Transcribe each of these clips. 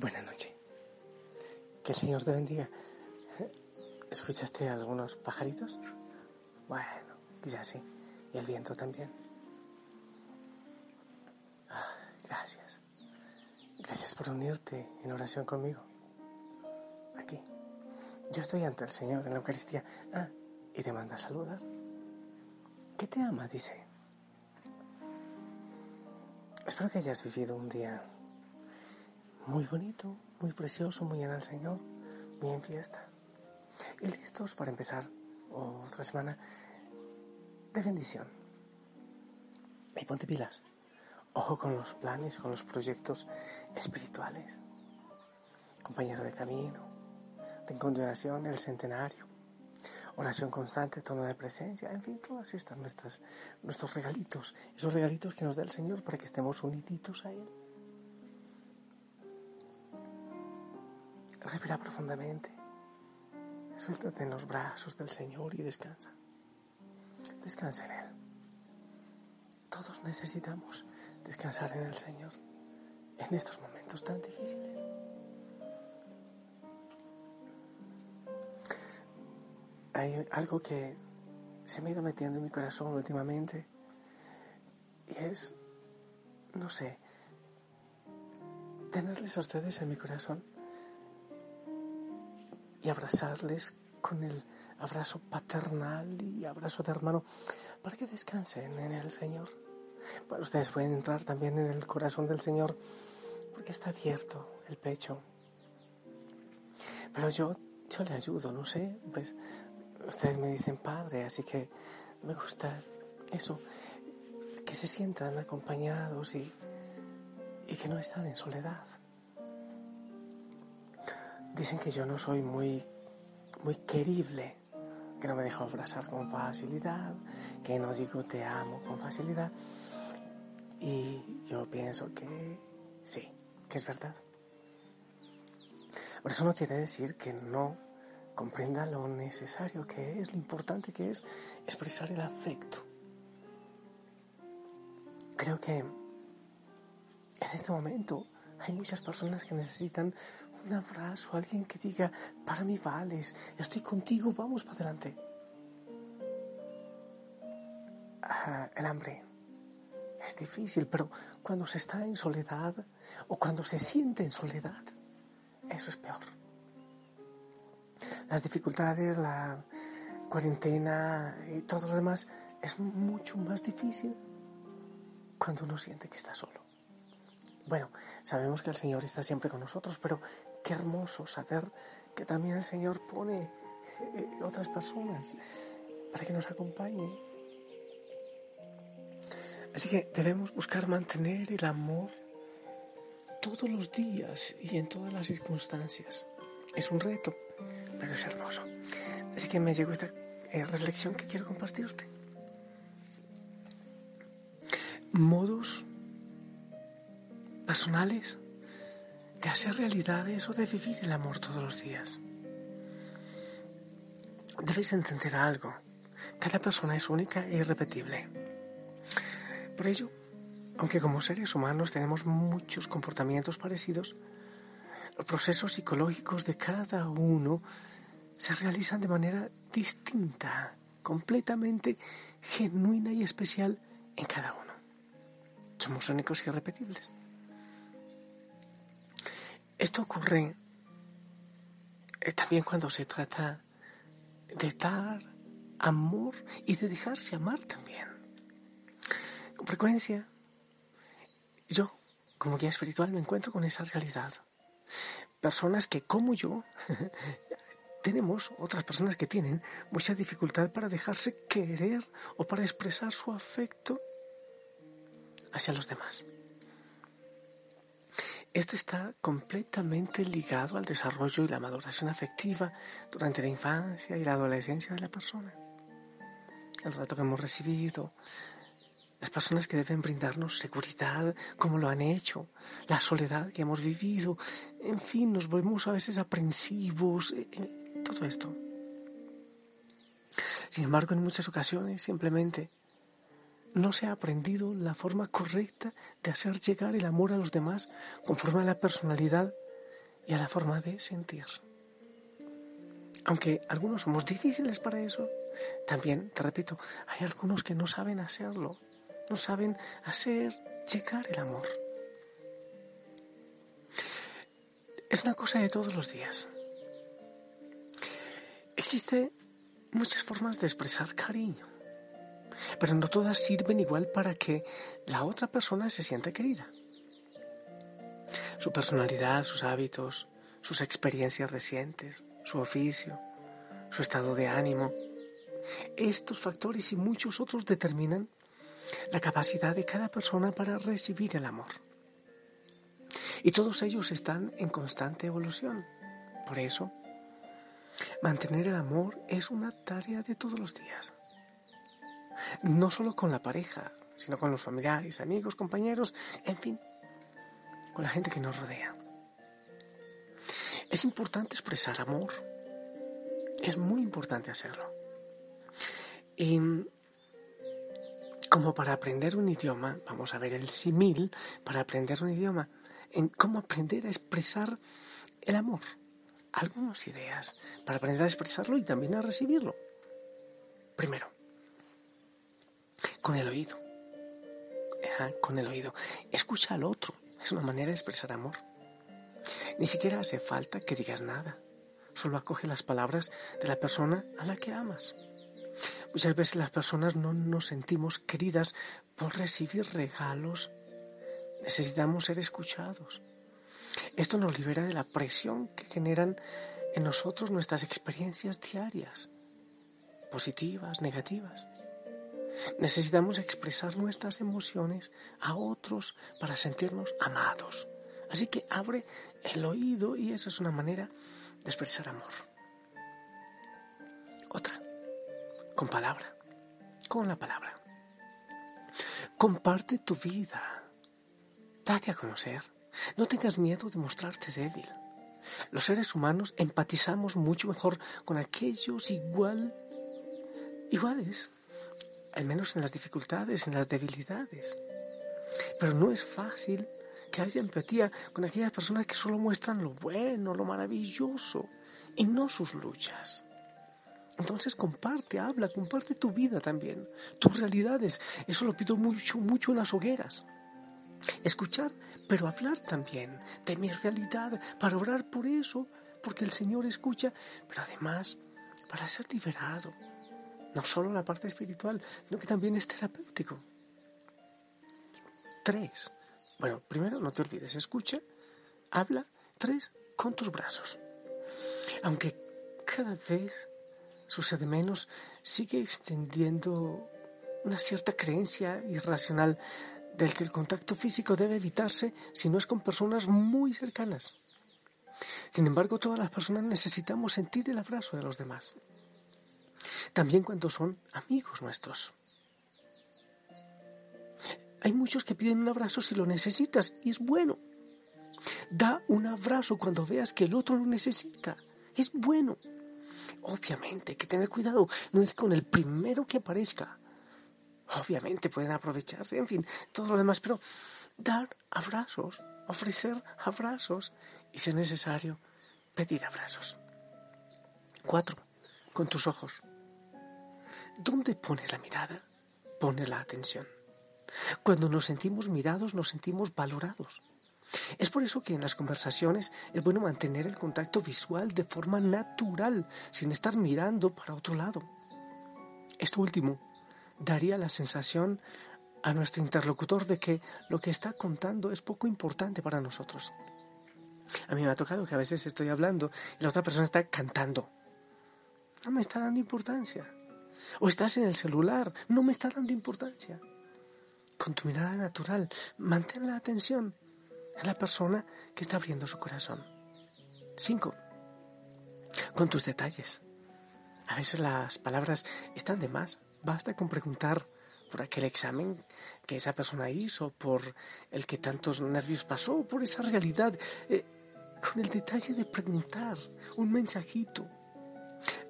Buenas noches. Que el Señor te bendiga. ¿Escuchaste algunos pajaritos? Bueno, ya sí. Y el viento también. Ah, gracias. Gracias por unirte en oración conmigo. Aquí. Yo estoy ante el Señor en la Eucaristía. Ah, y te manda saludar. ¿Qué te ama? Dice. Espero que hayas vivido un día muy bonito, muy precioso, muy en el Señor, muy en fiesta. Y listos para empezar otra semana de bendición. Y ponte pilas. Ojo con los planes, con los proyectos espirituales. Compañero de camino, de oración, el centenario, oración constante, tono de presencia, en fin, todas estas nuestras, nuestros regalitos, esos regalitos que nos da el Señor para que estemos uniditos a Él. Respira profundamente. Suéltate en los brazos del Señor y descansa. Descansa en Él. Todos necesitamos descansar en el Señor en estos momentos tan difíciles. Hay algo que se me ha ido metiendo en mi corazón últimamente y es, no sé, tenerles a ustedes en mi corazón abrazarles con el abrazo paternal y abrazo de hermano para que descansen en el Señor. Bueno, ustedes pueden entrar también en el corazón del Señor porque está abierto el pecho. Pero yo, yo le ayudo, no sé, pues ustedes me dicen padre, así que me gusta eso, que se sientan acompañados y, y que no están en soledad. Dicen que yo no soy muy, muy querible, que no me dejo abrazar con facilidad, que no digo te amo con facilidad. Y yo pienso que sí, que es verdad. Pero eso no quiere decir que no comprenda lo necesario que es, lo importante que es expresar el afecto. Creo que en este momento hay muchas personas que necesitan un abrazo, alguien que diga, para mí vales, estoy contigo, vamos para adelante. el hambre es difícil, pero cuando se está en soledad o cuando se siente en soledad, eso es peor. Las dificultades, la cuarentena y todo lo demás es mucho más difícil cuando uno siente que está solo. Bueno, sabemos que el Señor está siempre con nosotros, pero qué hermoso saber que también el Señor pone eh, otras personas para que nos acompañen. Así que debemos buscar mantener el amor todos los días y en todas las circunstancias. Es un reto, pero es hermoso. Así que me llegó esta eh, reflexión que quiero compartirte. Modos personales de hacer realidad eso de vivir el amor todos los días. Debes entender algo. Cada persona es única e irrepetible. Por ello, aunque como seres humanos tenemos muchos comportamientos parecidos, los procesos psicológicos de cada uno se realizan de manera distinta, completamente genuina y especial en cada uno. Somos únicos y irrepetibles. Esto ocurre eh, también cuando se trata de dar amor y de dejarse amar también. Con frecuencia, yo, como guía espiritual, me encuentro con esa realidad. Personas que, como yo, tenemos, otras personas que tienen mucha dificultad para dejarse querer o para expresar su afecto hacia los demás. Esto está completamente ligado al desarrollo y la maduración afectiva durante la infancia y la adolescencia de la persona. El rato que hemos recibido, las personas que deben brindarnos seguridad, como lo han hecho, la soledad que hemos vivido, en fin, nos volvemos a veces aprensivos, eh, eh, todo esto. Sin embargo, en muchas ocasiones simplemente no se ha aprendido la forma correcta de hacer llegar el amor a los demás conforme a la personalidad y a la forma de sentir. Aunque algunos somos difíciles para eso, también, te repito, hay algunos que no saben hacerlo, no saben hacer llegar el amor. Es una cosa de todos los días. Existen muchas formas de expresar cariño, pero no todas sirven igual para que la otra persona se sienta querida. Su personalidad, sus hábitos, sus experiencias recientes, su oficio, su estado de ánimo. Estos factores y muchos otros determinan la capacidad de cada persona para recibir el amor. Y todos ellos están en constante evolución. Por eso, mantener el amor es una tarea de todos los días. No solo con la pareja, sino con los familiares, amigos, compañeros, en fin, con la gente que nos rodea. Es importante expresar amor. Es muy importante hacerlo. Y como para aprender un idioma, vamos a ver el simil para aprender un idioma, en cómo aprender a expresar el amor. Algunas ideas para aprender a expresarlo y también a recibirlo. Primero, con el oído. con el oído. Escucha al otro. Es una manera de expresar amor. Ni siquiera hace falta que digas nada. Solo acoge las palabras de la persona a la que amas. Muchas veces las personas no nos sentimos queridas por recibir regalos. Necesitamos ser escuchados. Esto nos libera de la presión que generan en nosotros nuestras experiencias diarias, positivas, negativas. Necesitamos expresar nuestras emociones a otros para sentirnos amados. Así que abre el oído y esa es una manera de expresar amor. Otra, con palabra, con la palabra. Comparte tu vida. Date a conocer. No tengas miedo de mostrarte débil. Los seres humanos empatizamos mucho mejor con aquellos igual, iguales, al menos en las dificultades, en las debilidades. Pero no es fácil que haya empatía con aquellas personas que solo muestran lo bueno, lo maravilloso y no sus luchas. Entonces comparte, habla, comparte tu vida también, tus realidades. Eso lo pido mucho, mucho en las hogueras. Escuchar, pero hablar también de mi realidad, para orar por eso, porque el Señor escucha, pero además para ser liberado. No solo la parte espiritual, sino que también es terapéutico. Tres, bueno, primero no te olvides, escucha, habla, tres, con tus brazos. Aunque cada vez sucede menos, sigue extendiendo una cierta creencia irracional del que el contacto físico debe evitarse si no es con personas muy cercanas. Sin embargo, todas las personas necesitamos sentir el abrazo de los demás, también cuando son amigos nuestros. Hay muchos que piden un abrazo si lo necesitas y es bueno. Da un abrazo cuando veas que el otro lo necesita. Es bueno. Obviamente hay que tener cuidado. No es con el primero que aparezca. Obviamente pueden aprovecharse, en fin, todo lo demás, pero dar abrazos, ofrecer abrazos y, si es necesario, pedir abrazos. Cuatro, con tus ojos. ¿Dónde pones la mirada? Pones la atención. Cuando nos sentimos mirados, nos sentimos valorados. Es por eso que en las conversaciones es bueno mantener el contacto visual de forma natural, sin estar mirando para otro lado. Esto último daría la sensación a nuestro interlocutor de que lo que está contando es poco importante para nosotros. A mí me ha tocado que a veces estoy hablando y la otra persona está cantando. No me está dando importancia. O estás en el celular, no me está dando importancia con tu mirada natural, mantén la atención en la persona que está abriendo su corazón. Cinco, con tus detalles. A veces las palabras están de más. Basta con preguntar por aquel examen que esa persona hizo, por el que tantos nervios pasó, por esa realidad. Eh, con el detalle de preguntar, un mensajito.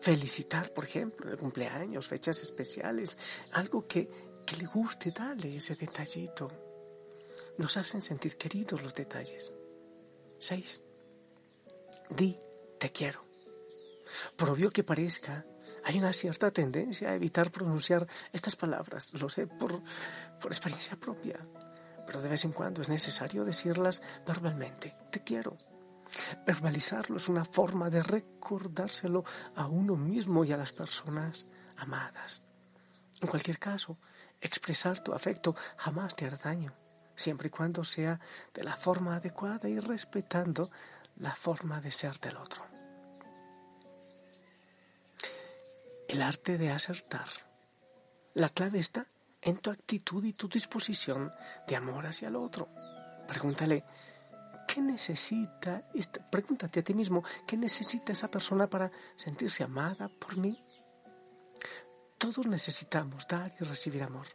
Felicitar, por ejemplo, el cumpleaños, fechas especiales, algo que que le guste, dale ese detallito. Nos hacen sentir queridos los detalles. Seis. Di, te quiero. Por obvio que parezca, hay una cierta tendencia a evitar pronunciar estas palabras, lo sé por, por experiencia propia, pero de vez en cuando es necesario decirlas verbalmente. Te quiero. Verbalizarlo es una forma de recordárselo a uno mismo y a las personas amadas. En cualquier caso, expresar tu afecto jamás te hará daño, siempre y cuando sea de la forma adecuada y respetando la forma de ser del otro. El arte de acertar. La clave está en tu actitud y tu disposición de amor hacia el otro. Pregúntale, ¿qué necesita? Pregúntate a ti mismo, ¿qué necesita esa persona para sentirse amada por mí? Todos necesitamos dar y recibir amor.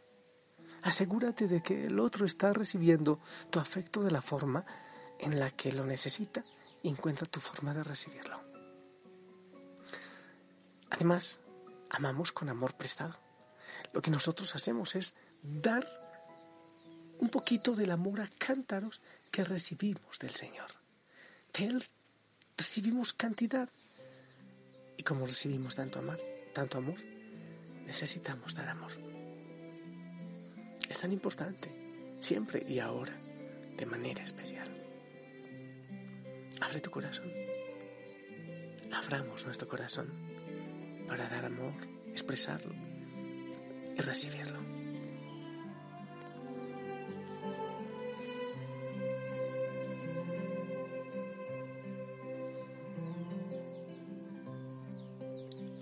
Asegúrate de que el otro está recibiendo tu afecto de la forma en la que lo necesita y encuentra tu forma de recibirlo. Además, amamos con amor prestado. Lo que nosotros hacemos es dar un poquito del amor a cántaros que recibimos del Señor. De Él recibimos cantidad. Y como recibimos tanto amor, tanto amor, necesitamos dar amor. Es tan importante, siempre y ahora, de manera especial. Abre tu corazón. Abramos nuestro corazón para dar amor, expresarlo y recibirlo.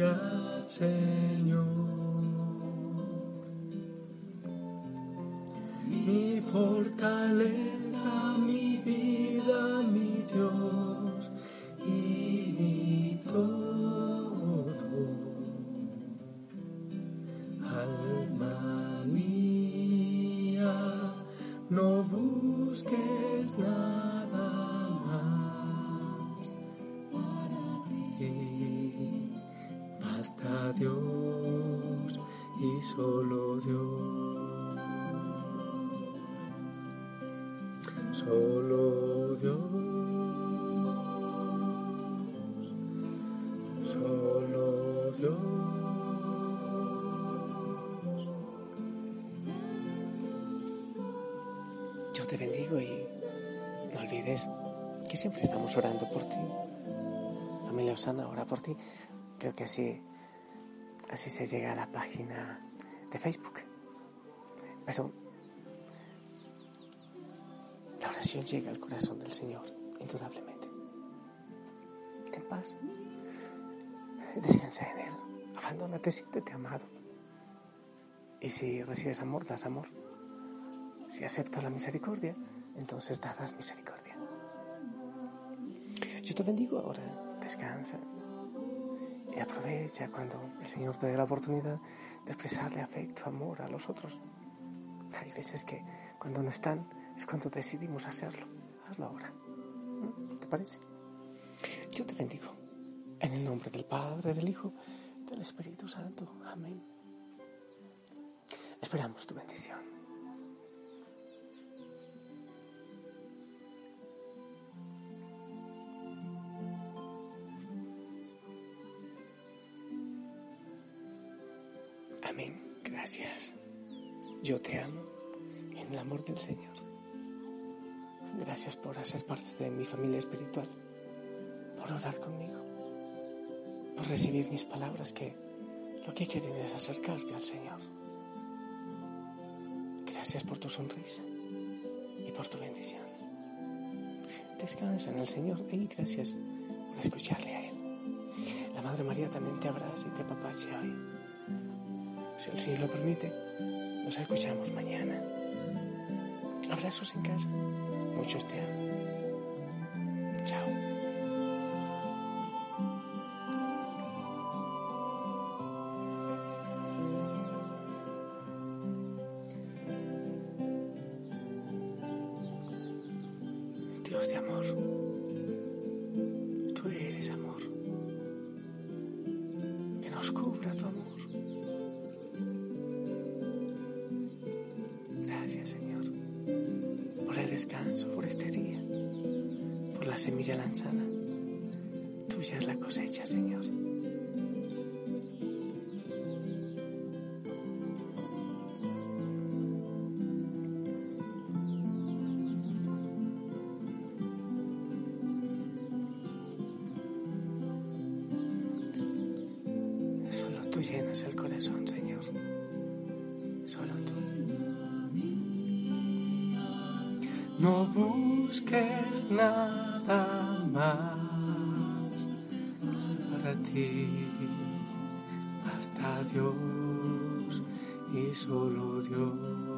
delicia, Señor. Mi fortaleza, Solo Dios. Solo Dios. te bendigo y no olvides que siempre estamos orando por ti. Familia Osana ora por ti. Creo que así, así se llega a la página de Facebook. La oración llega al corazón del Señor, indudablemente. Ten paz. Descansa en Él. Abandónate, siéntete amado. Y si recibes amor, das amor. Si aceptas la misericordia, entonces darás misericordia. Yo te bendigo ahora, descansa y aprovecha cuando el Señor te dé la oportunidad de expresarle afecto, amor a los otros. Hay veces que cuando no están es cuando decidimos hacerlo. Hazlo ahora. ¿Mm? ¿Te parece? Yo te bendigo. En el nombre del Padre, del Hijo, del Espíritu Santo. Amén. Esperamos tu bendición. Amén. Gracias. Yo te amo en el amor del Señor. Gracias por hacer parte de mi familia espiritual, por orar conmigo, por recibir mis palabras que lo que quieren es acercarte al Señor. Gracias por tu sonrisa y por tu bendición. Descansa en el Señor y gracias por escucharle a Él. La Madre María también te abraza y te apapacha hoy si el Señor lo permite, nos escuchamos mañana. Abrazos en casa muchos te amo. Dios de amor. Descanso, por este día, por la semilla lanzada. Tuya es la cosecha, Señor. tú llenas el corazón, Señor. No busques nada más para ti. Hasta Dios y solo Dios.